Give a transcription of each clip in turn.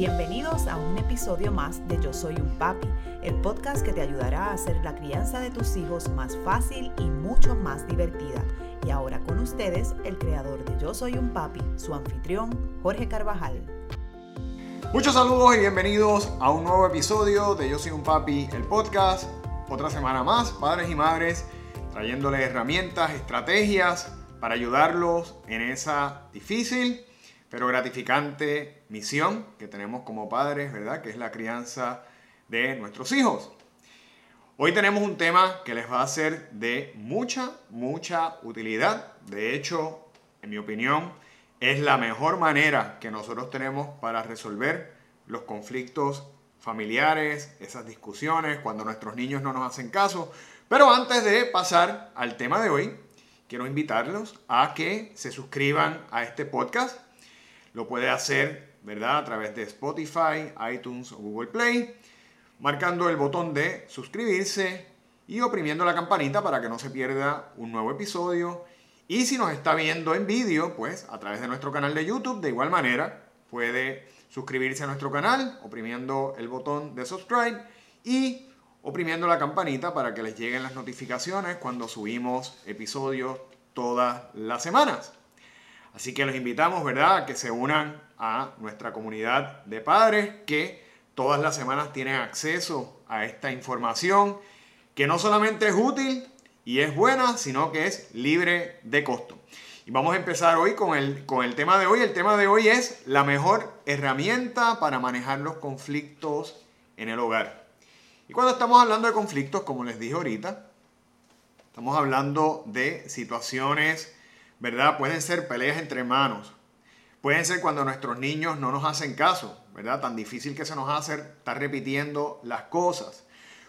Bienvenidos a un episodio más de Yo Soy un Papi, el podcast que te ayudará a hacer la crianza de tus hijos más fácil y mucho más divertida. Y ahora con ustedes, el creador de Yo Soy un Papi, su anfitrión, Jorge Carvajal. Muchos saludos y bienvenidos a un nuevo episodio de Yo Soy un Papi, el podcast. Otra semana más, padres y madres, trayéndoles herramientas, estrategias para ayudarlos en esa difícil pero gratificante misión que tenemos como padres, ¿verdad? Que es la crianza de nuestros hijos. Hoy tenemos un tema que les va a ser de mucha, mucha utilidad. De hecho, en mi opinión, es la mejor manera que nosotros tenemos para resolver los conflictos familiares, esas discusiones, cuando nuestros niños no nos hacen caso. Pero antes de pasar al tema de hoy, quiero invitarlos a que se suscriban a este podcast lo puede hacer, ¿verdad? A través de Spotify, iTunes o Google Play, marcando el botón de suscribirse y oprimiendo la campanita para que no se pierda un nuevo episodio. Y si nos está viendo en vídeo, pues a través de nuestro canal de YouTube, de igual manera, puede suscribirse a nuestro canal oprimiendo el botón de subscribe y oprimiendo la campanita para que les lleguen las notificaciones cuando subimos episodios todas las semanas. Así que los invitamos, ¿verdad?, a que se unan a nuestra comunidad de padres que todas las semanas tienen acceso a esta información que no solamente es útil y es buena, sino que es libre de costo. Y vamos a empezar hoy con el, con el tema de hoy. El tema de hoy es la mejor herramienta para manejar los conflictos en el hogar. Y cuando estamos hablando de conflictos, como les dije ahorita, estamos hablando de situaciones ¿verdad? Pueden ser peleas entre hermanos. Pueden ser cuando nuestros niños no nos hacen caso, ¿verdad? Tan difícil que se nos hace estar repitiendo las cosas.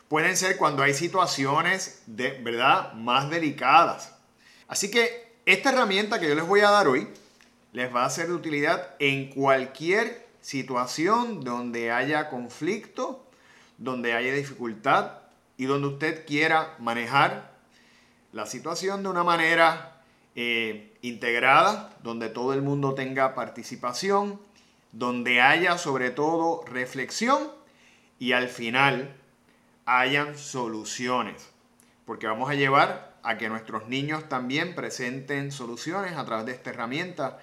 Pueden ser cuando hay situaciones de, ¿verdad? Más delicadas. Así que esta herramienta que yo les voy a dar hoy les va a ser de utilidad en cualquier situación donde haya conflicto, donde haya dificultad y donde usted quiera manejar la situación de una manera eh, integrada, donde todo el mundo tenga participación, donde haya sobre todo reflexión y al final hayan soluciones. Porque vamos a llevar a que nuestros niños también presenten soluciones a través de esta herramienta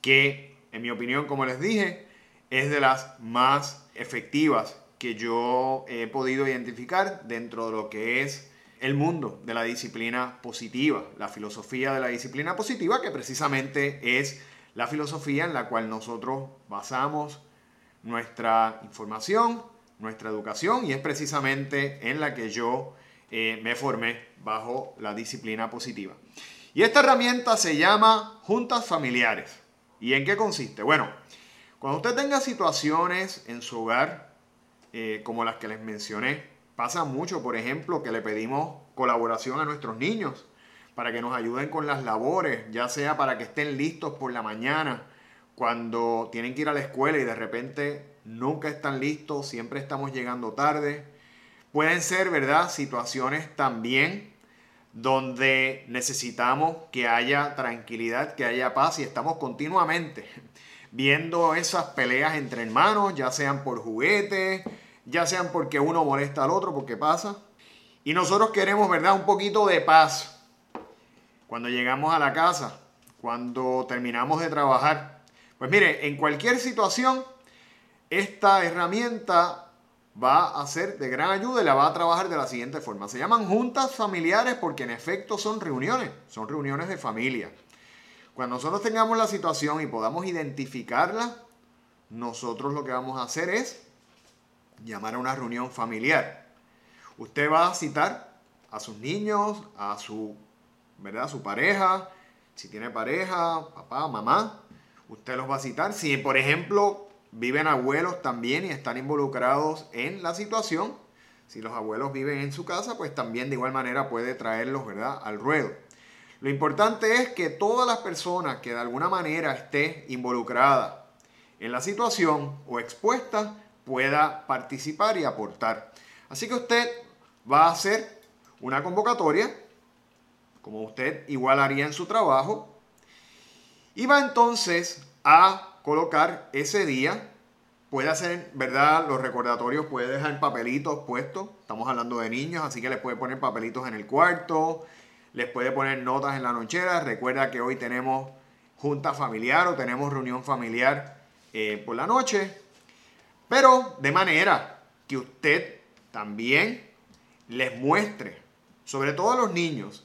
que, en mi opinión, como les dije, es de las más efectivas que yo he podido identificar dentro de lo que es el mundo de la disciplina positiva, la filosofía de la disciplina positiva, que precisamente es la filosofía en la cual nosotros basamos nuestra información, nuestra educación, y es precisamente en la que yo eh, me formé bajo la disciplina positiva. Y esta herramienta se llama juntas familiares. ¿Y en qué consiste? Bueno, cuando usted tenga situaciones en su hogar, eh, como las que les mencioné, Pasa mucho, por ejemplo, que le pedimos colaboración a nuestros niños para que nos ayuden con las labores, ya sea para que estén listos por la mañana, cuando tienen que ir a la escuela y de repente nunca están listos, siempre estamos llegando tarde. Pueden ser, ¿verdad?, situaciones también donde necesitamos que haya tranquilidad, que haya paz y estamos continuamente viendo esas peleas entre hermanos, ya sean por juguetes, ya sean porque uno molesta al otro, porque pasa. Y nosotros queremos, ¿verdad? Un poquito de paz cuando llegamos a la casa, cuando terminamos de trabajar. Pues mire, en cualquier situación, esta herramienta va a ser de gran ayuda y la va a trabajar de la siguiente forma. Se llaman juntas familiares porque en efecto son reuniones, son reuniones de familia. Cuando nosotros tengamos la situación y podamos identificarla, nosotros lo que vamos a hacer es llamar a una reunión familiar. Usted va a citar a sus niños, a su, ¿verdad? su pareja, si tiene pareja, papá, mamá, usted los va a citar. Si, por ejemplo, viven abuelos también y están involucrados en la situación, si los abuelos viven en su casa, pues también de igual manera puede traerlos, ¿verdad?, al ruedo. Lo importante es que todas las personas que de alguna manera esté involucrada en la situación o expuesta pueda participar y aportar. Así que usted va a hacer una convocatoria, como usted igual haría en su trabajo, y va entonces a colocar ese día puede hacer, ¿verdad? Los recordatorios puede dejar papelitos puestos. Estamos hablando de niños, así que les puede poner papelitos en el cuarto, les puede poner notas en la nochera. Recuerda que hoy tenemos junta familiar o tenemos reunión familiar eh, por la noche. Pero de manera que usted también les muestre, sobre todo a los niños,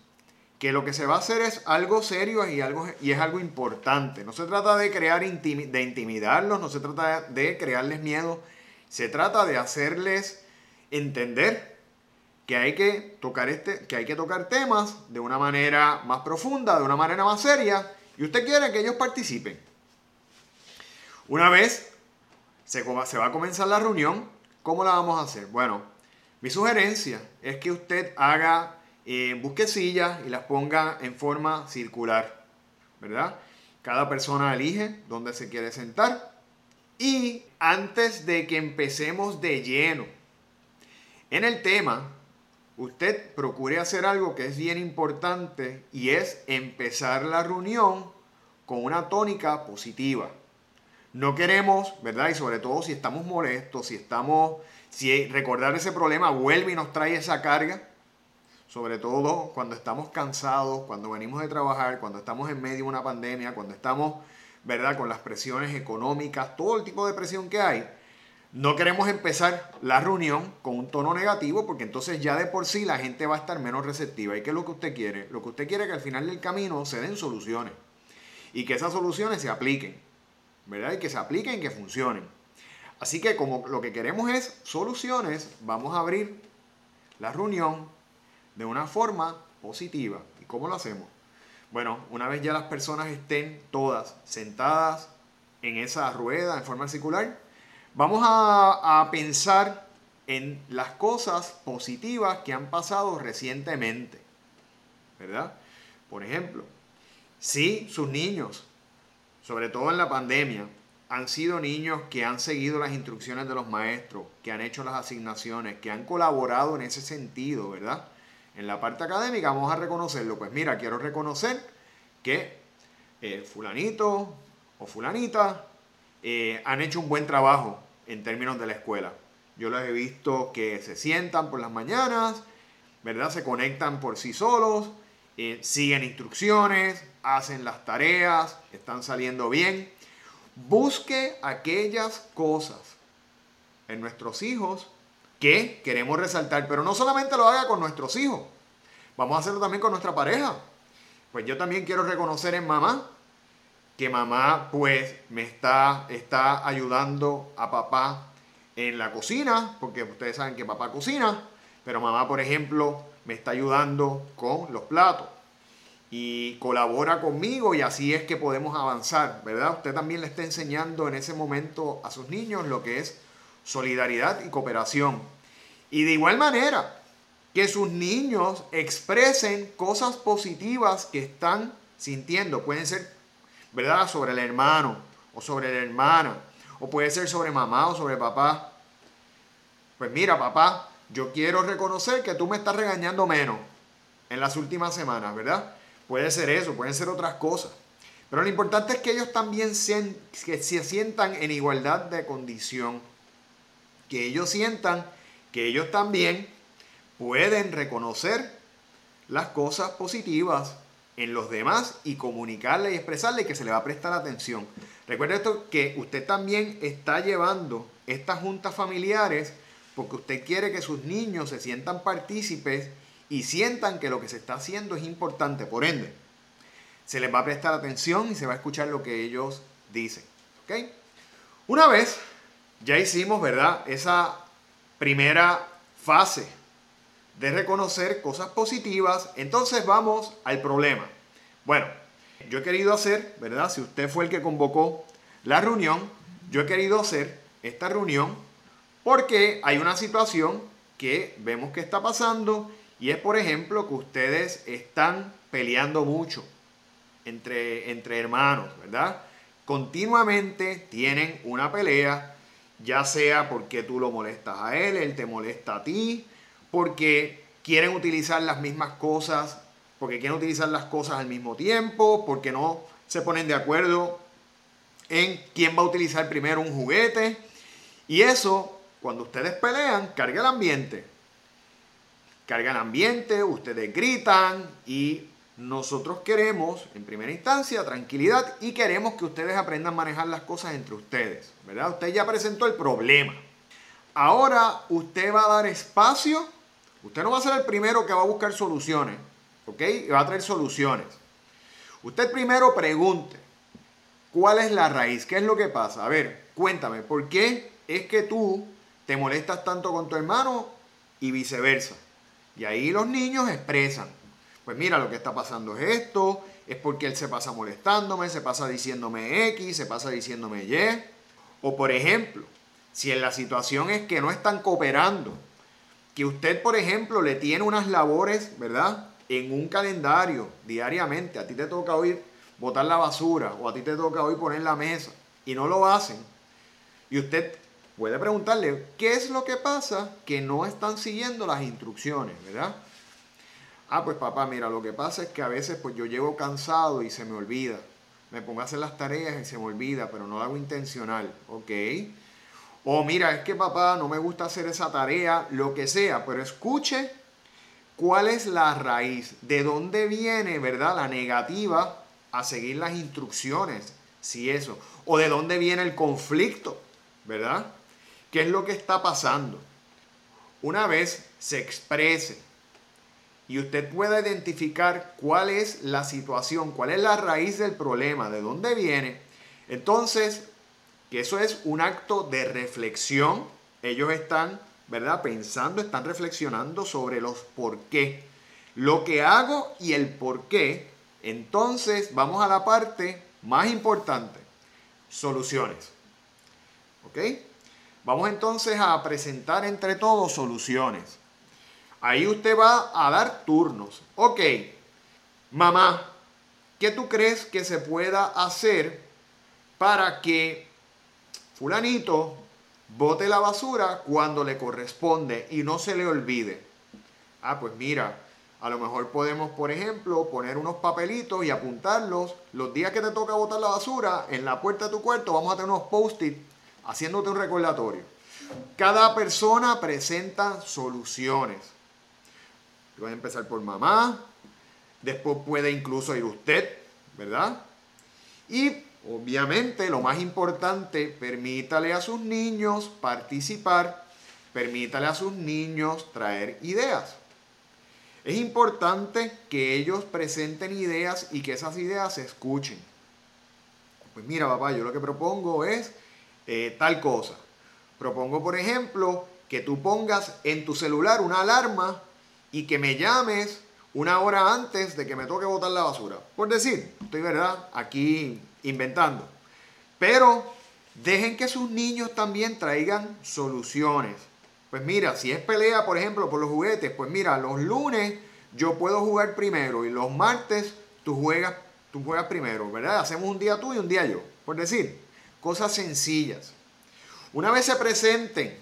que lo que se va a hacer es algo serio y, algo, y es algo importante. No se trata de crear de intimidarlos, no se trata de crearles miedo, se trata de hacerles entender que hay que tocar este, que hay que tocar temas de una manera más profunda, de una manera más seria, y usted quiere que ellos participen. Una vez se, va a comenzar la reunión, ¿cómo la vamos a hacer? Bueno, mi sugerencia es que usted haga eh, y las ponga en forma circular, ¿verdad? Cada persona elige dónde se quiere sentar. Y antes de que empecemos de lleno en el tema, usted procure hacer algo que es bien importante y es empezar la reunión con una tónica positiva. No queremos, ¿verdad? Y sobre todo si estamos molestos, si estamos, si recordar ese problema vuelve y nos trae esa carga, sobre todo cuando estamos cansados, cuando venimos de trabajar, cuando estamos en medio de una pandemia, cuando estamos, ¿verdad?, con las presiones económicas, todo el tipo de presión que hay. No queremos empezar la reunión con un tono negativo porque entonces ya de por sí la gente va a estar menos receptiva. ¿Y qué es lo que usted quiere? Lo que usted quiere es que al final del camino se den soluciones y que esas soluciones se apliquen, ¿verdad? Y que se apliquen y que funcionen. Así que como lo que queremos es soluciones, vamos a abrir la reunión de una forma positiva. ¿Y cómo lo hacemos? Bueno, una vez ya las personas estén todas sentadas en esa rueda en forma circular, vamos a, a pensar en las cosas positivas que han pasado recientemente. ¿Verdad? Por ejemplo, si sus niños, sobre todo en la pandemia, han sido niños que han seguido las instrucciones de los maestros, que han hecho las asignaciones, que han colaborado en ese sentido, ¿verdad? En la parte académica vamos a reconocerlo. Pues mira, quiero reconocer que eh, fulanito o fulanita eh, han hecho un buen trabajo en términos de la escuela. Yo los he visto que se sientan por las mañanas, ¿verdad? Se conectan por sí solos, eh, siguen instrucciones, hacen las tareas, están saliendo bien. Busque aquellas cosas en nuestros hijos que queremos resaltar, pero no solamente lo haga con nuestros hijos, vamos a hacerlo también con nuestra pareja. Pues yo también quiero reconocer en mamá que mamá pues me está, está ayudando a papá en la cocina, porque ustedes saben que papá cocina, pero mamá por ejemplo me está ayudando con los platos y colabora conmigo y así es que podemos avanzar, ¿verdad? Usted también le está enseñando en ese momento a sus niños lo que es solidaridad y cooperación. Y de igual manera, que sus niños expresen cosas positivas que están sintiendo. Pueden ser, ¿verdad?, sobre el hermano o sobre la hermana, o puede ser sobre mamá o sobre papá. Pues mira, papá, yo quiero reconocer que tú me estás regañando menos en las últimas semanas, ¿verdad? Puede ser eso, pueden ser otras cosas. Pero lo importante es que ellos también se, que se sientan en igualdad de condición que ellos sientan que ellos también pueden reconocer las cosas positivas en los demás y comunicarle y expresarle que se le va a prestar atención. Recuerde esto que usted también está llevando estas juntas familiares porque usted quiere que sus niños se sientan partícipes y sientan que lo que se está haciendo es importante. Por ende, se les va a prestar atención y se va a escuchar lo que ellos dicen. ¿Ok? Una vez ya hicimos, ¿verdad? Esa primera fase de reconocer cosas positivas. Entonces vamos al problema. Bueno, yo he querido hacer, ¿verdad? Si usted fue el que convocó la reunión, yo he querido hacer esta reunión porque hay una situación que vemos que está pasando y es, por ejemplo, que ustedes están peleando mucho entre, entre hermanos, ¿verdad? Continuamente tienen una pelea ya sea porque tú lo molestas a él, él te molesta a ti, porque quieren utilizar las mismas cosas, porque quieren utilizar las cosas al mismo tiempo, porque no se ponen de acuerdo en quién va a utilizar primero un juguete. Y eso, cuando ustedes pelean, carga el ambiente. Carga el ambiente, ustedes gritan y nosotros queremos, en primera instancia, tranquilidad y queremos que ustedes aprendan a manejar las cosas entre ustedes, ¿verdad? Usted ya presentó el problema. Ahora usted va a dar espacio. Usted no va a ser el primero que va a buscar soluciones, ¿ok? Y va a traer soluciones. Usted primero pregunte, ¿cuál es la raíz? ¿Qué es lo que pasa? A ver, cuéntame, ¿por qué es que tú te molestas tanto con tu hermano y viceversa? Y ahí los niños expresan pues mira, lo que está pasando es esto, es porque él se pasa molestándome, se pasa diciéndome X, se pasa diciéndome Y. O por ejemplo, si en la situación es que no están cooperando, que usted, por ejemplo, le tiene unas labores, ¿verdad? En un calendario diariamente, a ti te toca hoy botar la basura o a ti te toca hoy poner la mesa y no lo hacen. Y usted puede preguntarle, ¿qué es lo que pasa que no están siguiendo las instrucciones, ¿verdad? Ah, pues papá, mira, lo que pasa es que a veces pues yo llego cansado y se me olvida. Me pongo a hacer las tareas y se me olvida, pero no lo hago intencional, ¿ok? O mira, es que papá no me gusta hacer esa tarea, lo que sea, pero escuche cuál es la raíz, de dónde viene, ¿verdad? La negativa a seguir las instrucciones, si eso, o de dónde viene el conflicto, ¿verdad? ¿Qué es lo que está pasando? Una vez se exprese y usted pueda identificar cuál es la situación, cuál es la raíz del problema, de dónde viene, entonces, que eso es un acto de reflexión. Ellos están, ¿verdad? Pensando, están reflexionando sobre los por qué. Lo que hago y el por qué. Entonces, vamos a la parte más importante, soluciones. ¿Ok? Vamos entonces a presentar entre todos soluciones. Ahí usted va a dar turnos. Ok, mamá, ¿qué tú crees que se pueda hacer para que fulanito bote la basura cuando le corresponde y no se le olvide? Ah, pues mira, a lo mejor podemos, por ejemplo, poner unos papelitos y apuntarlos. Los días que te toca botar la basura, en la puerta de tu cuarto vamos a tener unos post-it haciéndote un recordatorio. Cada persona presenta soluciones. Puede empezar por mamá, después puede incluso ir usted, ¿verdad? Y obviamente lo más importante, permítale a sus niños participar, permítale a sus niños traer ideas. Es importante que ellos presenten ideas y que esas ideas se escuchen. Pues mira, papá, yo lo que propongo es eh, tal cosa. Propongo, por ejemplo, que tú pongas en tu celular una alarma y que me llames una hora antes de que me toque botar la basura. Por decir, estoy verdad aquí inventando. Pero dejen que sus niños también traigan soluciones. Pues mira, si es pelea, por ejemplo, por los juguetes, pues mira, los lunes yo puedo jugar primero y los martes tú juegas, tú juegas primero, ¿verdad? Hacemos un día tú y un día yo. Por decir, cosas sencillas. Una vez se presenten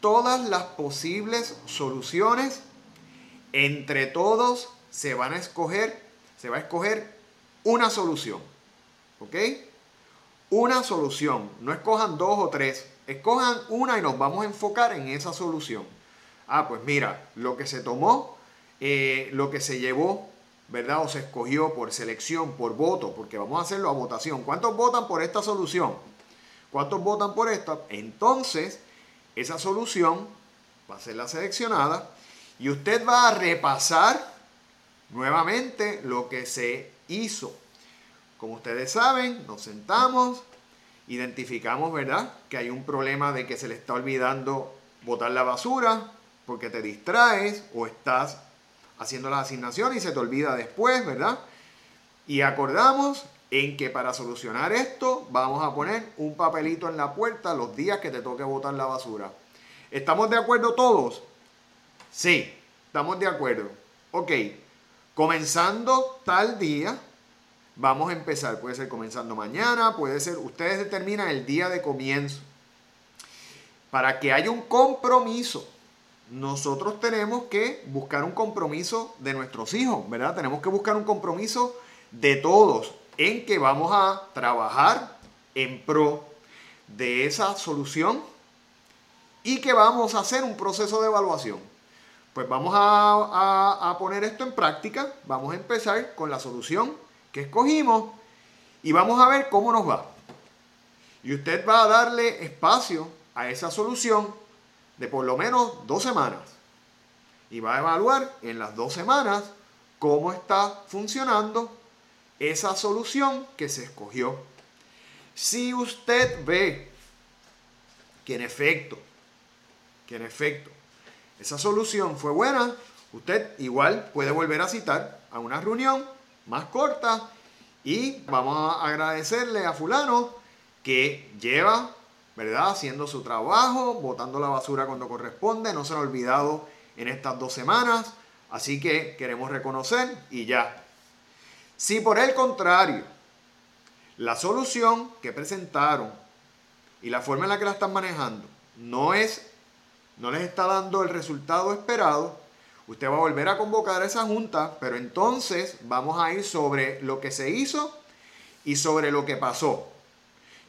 todas las posibles soluciones, entre todos se van a escoger, se va a escoger una solución. ¿Ok? Una solución. No escojan dos o tres. Escojan una y nos vamos a enfocar en esa solución. Ah, pues mira, lo que se tomó, eh, lo que se llevó, ¿verdad? O se escogió por selección, por voto, porque vamos a hacerlo a votación. ¿Cuántos votan por esta solución? ¿Cuántos votan por esta? Entonces, esa solución va a ser la seleccionada y usted va a repasar nuevamente lo que se hizo. Como ustedes saben, nos sentamos, identificamos, ¿verdad? Que hay un problema de que se le está olvidando botar la basura porque te distraes o estás haciendo las asignaciones y se te olvida después, ¿verdad? Y acordamos en que para solucionar esto vamos a poner un papelito en la puerta los días que te toque botar la basura. ¿Estamos de acuerdo todos? Sí, estamos de acuerdo. Ok, comenzando tal día, vamos a empezar. Puede ser comenzando mañana, puede ser, ustedes determinan el día de comienzo. Para que haya un compromiso, nosotros tenemos que buscar un compromiso de nuestros hijos, ¿verdad? Tenemos que buscar un compromiso de todos en que vamos a trabajar en pro de esa solución y que vamos a hacer un proceso de evaluación. Pues vamos a, poner esto en práctica. Vamos a empezar con la solución que escogimos y vamos a ver cómo nos va. Y usted va a darle espacio a esa solución de por lo menos dos semanas. Y va a evaluar en las dos semanas cómo está funcionando esa solución que se escogió. Si usted ve que en efecto, que en efecto, esa solución fue buena, usted igual puede volver a citar a una reunión más corta y vamos a agradecerle a fulano que lleva, ¿verdad? Haciendo su trabajo, botando la basura cuando corresponde, no se lo ha olvidado en estas dos semanas, así que queremos reconocer y ya. Si por el contrario, la solución que presentaron y la forma en la que la están manejando no es no les está dando el resultado esperado, usted va a volver a convocar a esa junta, pero entonces vamos a ir sobre lo que se hizo y sobre lo que pasó.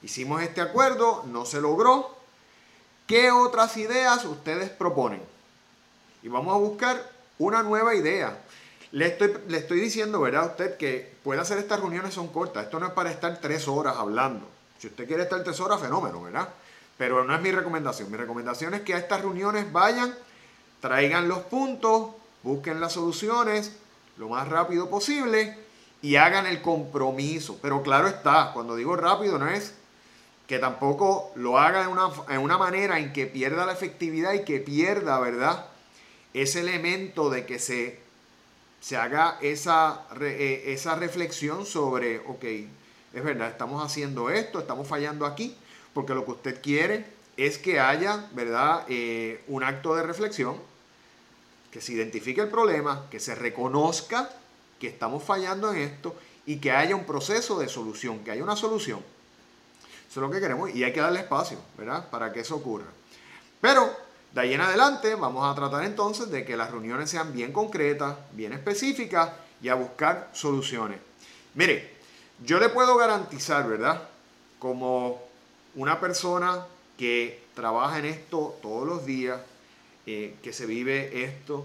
Hicimos este acuerdo, no se logró. ¿Qué otras ideas ustedes proponen? Y vamos a buscar una nueva idea. Le estoy, le estoy diciendo, ¿verdad? Usted que puede hacer estas reuniones son cortas. Esto no es para estar tres horas hablando. Si usted quiere estar tres horas, fenómeno, ¿verdad? Pero no es mi recomendación. Mi recomendación es que a estas reuniones vayan, traigan los puntos, busquen las soluciones lo más rápido posible y hagan el compromiso. Pero claro está, cuando digo rápido no es que tampoco lo haga en una, en una manera en que pierda la efectividad y que pierda, ¿verdad? Ese elemento de que se se haga esa, eh, esa reflexión sobre, ok, es verdad, estamos haciendo esto, estamos fallando aquí, porque lo que usted quiere es que haya, ¿verdad?, eh, un acto de reflexión, que se identifique el problema, que se reconozca que estamos fallando en esto y que haya un proceso de solución, que haya una solución. Eso es lo que queremos y hay que darle espacio, ¿verdad?, para que eso ocurra. Pero de ahí en adelante vamos a tratar entonces de que las reuniones sean bien concretas, bien específicas y a buscar soluciones. Mire, yo le puedo garantizar, ¿verdad? Como una persona que trabaja en esto todos los días, eh, que se vive esto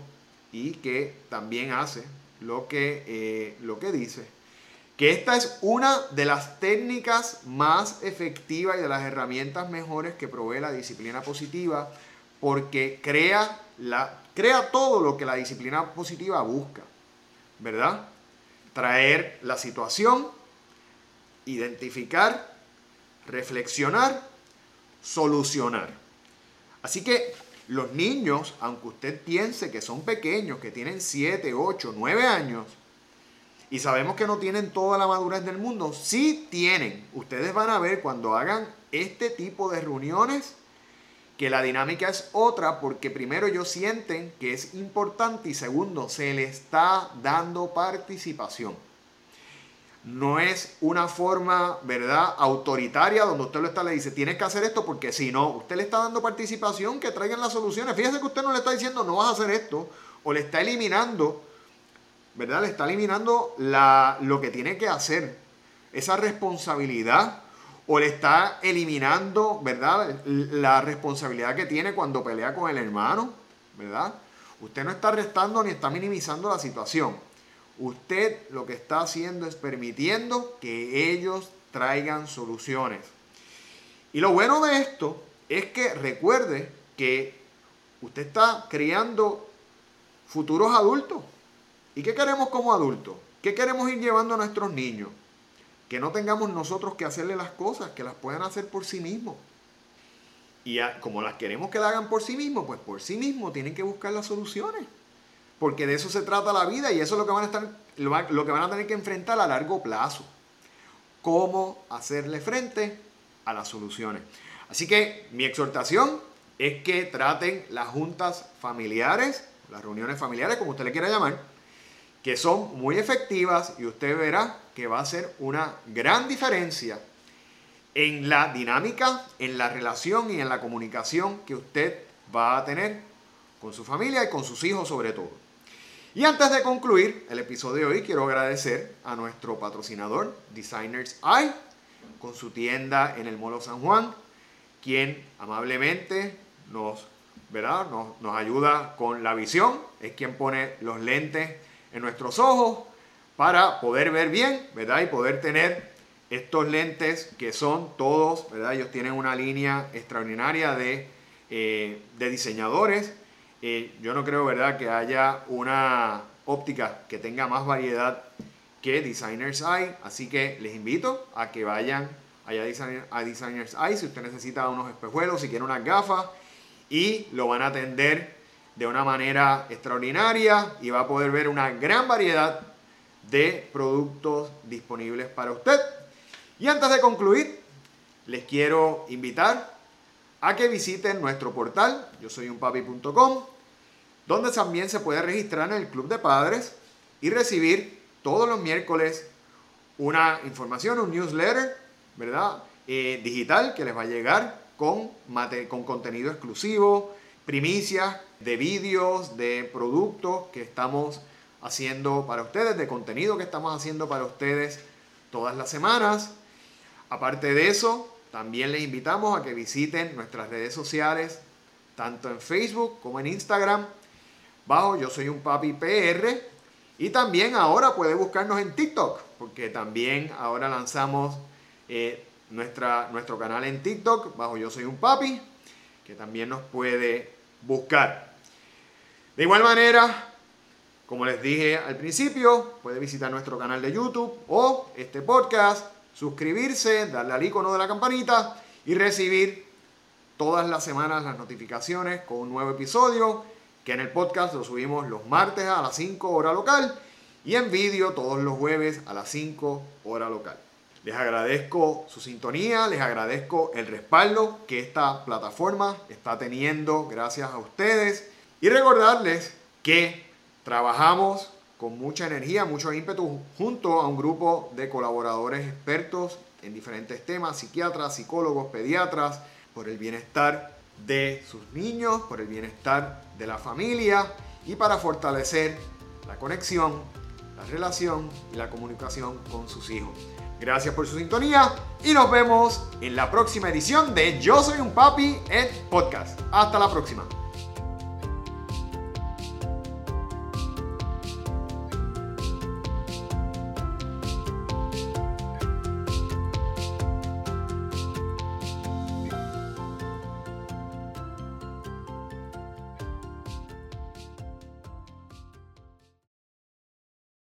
y que también hace lo que, eh, lo que dice, que esta es una de las técnicas más efectivas y de las herramientas mejores que provee la disciplina positiva porque crea, la, crea todo lo que la disciplina positiva busca, ¿verdad? Traer la situación, identificar, reflexionar, solucionar. Así que los niños, aunque usted piense que son pequeños, que tienen 7, 8, 9 años, y sabemos que no tienen toda la madurez del mundo, sí tienen. Ustedes van a ver cuando hagan este tipo de reuniones, que la dinámica es otra porque primero ellos sienten que es importante y segundo, se le está dando participación. No es una forma, ¿verdad?, autoritaria donde usted lo está, le dice, tienes que hacer esto porque si no, usted le está dando participación, que traigan las soluciones. Fíjese que usted no le está diciendo, no vas a hacer esto, o le está eliminando, ¿verdad? Le está eliminando la, lo que tiene que hacer, esa responsabilidad o le está eliminando, ¿verdad? La responsabilidad que tiene cuando pelea con el hermano, ¿verdad? Usted no está restando ni está minimizando la situación. Usted lo que está haciendo es permitiendo que ellos traigan soluciones. Y lo bueno de esto es que recuerde que usted está criando futuros adultos. ¿Y qué queremos como adultos? ¿Qué queremos ir llevando a nuestros niños? que no tengamos nosotros que hacerle las cosas, que las puedan hacer por sí mismos. Y como las queremos que la hagan por sí mismos, pues por sí mismos tienen que buscar las soluciones. Porque de eso se trata la vida y eso es lo que van a, estar, lo que van a tener que enfrentar a largo plazo. Cómo hacerle frente a las soluciones. Así que mi exhortación es que traten las juntas familiares, las reuniones familiares, como usted le quiera llamar, que son muy efectivas y usted verá que va a ser una gran diferencia en la dinámica, en la relación y en la comunicación que usted va a tener con su familia y con sus hijos sobre todo. Y antes de concluir el episodio de hoy, quiero agradecer a nuestro patrocinador, Designers Eye, con su tienda en el Molo San Juan. quien amablemente nos, ¿verdad? Nos, nos ayuda con la visión, es quien pone los lentes en nuestros ojos para poder ver bien, ¿verdad? Y poder tener estos lentes que son todos, ¿verdad? Ellos tienen una línea extraordinaria de, eh, de diseñadores. Eh, yo no creo, ¿verdad?, que haya una óptica que tenga más variedad que Designers Eye. Así que les invito a que vayan allá a, Designers Eye si usted necesita unos espejuelos, si quiere unas gafas. Y lo van a atender de una manera extraordinaria y va a poder ver una gran variedad de productos disponibles para usted. Y antes de concluir, les quiero invitar a que visiten nuestro portal, yo soy unpapi.com, donde también se puede registrar en el Club de Padres y recibir todos los miércoles una información, un newsletter, ¿verdad? Eh, digital que les va a llegar con, con contenido exclusivo, primicias de vídeos, de productos que estamos haciendo para ustedes, de contenido que estamos haciendo para ustedes todas las semanas. Aparte de eso, también les invitamos a que visiten nuestras redes sociales, tanto en Facebook como en Instagram, bajo Yo Soy un Papi PR. Y también ahora puede buscarnos en TikTok, porque también ahora lanzamos eh, nuestra, nuestro canal en TikTok, bajo Yo Soy un Papi, que también nos puede buscar. De igual manera, como les dije al principio, puede visitar nuestro canal de YouTube o este podcast suscribirse, darle al icono de la campanita y recibir todas las semanas las notificaciones con un nuevo episodio que en el podcast lo subimos los martes a las 5 hora local y en vídeo todos los jueves a las 5 hora local. Les agradezco su sintonía, les agradezco el respaldo que esta plataforma está teniendo gracias a ustedes y recordarles que trabajamos con mucha energía, mucho ímpetu, junto a un grupo de colaboradores expertos en diferentes temas, psiquiatras, psicólogos, pediatras, por el bienestar de sus niños, por el bienestar de la familia y para fortalecer la conexión, la relación y la comunicación con sus hijos. Gracias por su sintonía y nos vemos en la próxima edición de Yo Soy un Papi, el podcast. Hasta la próxima.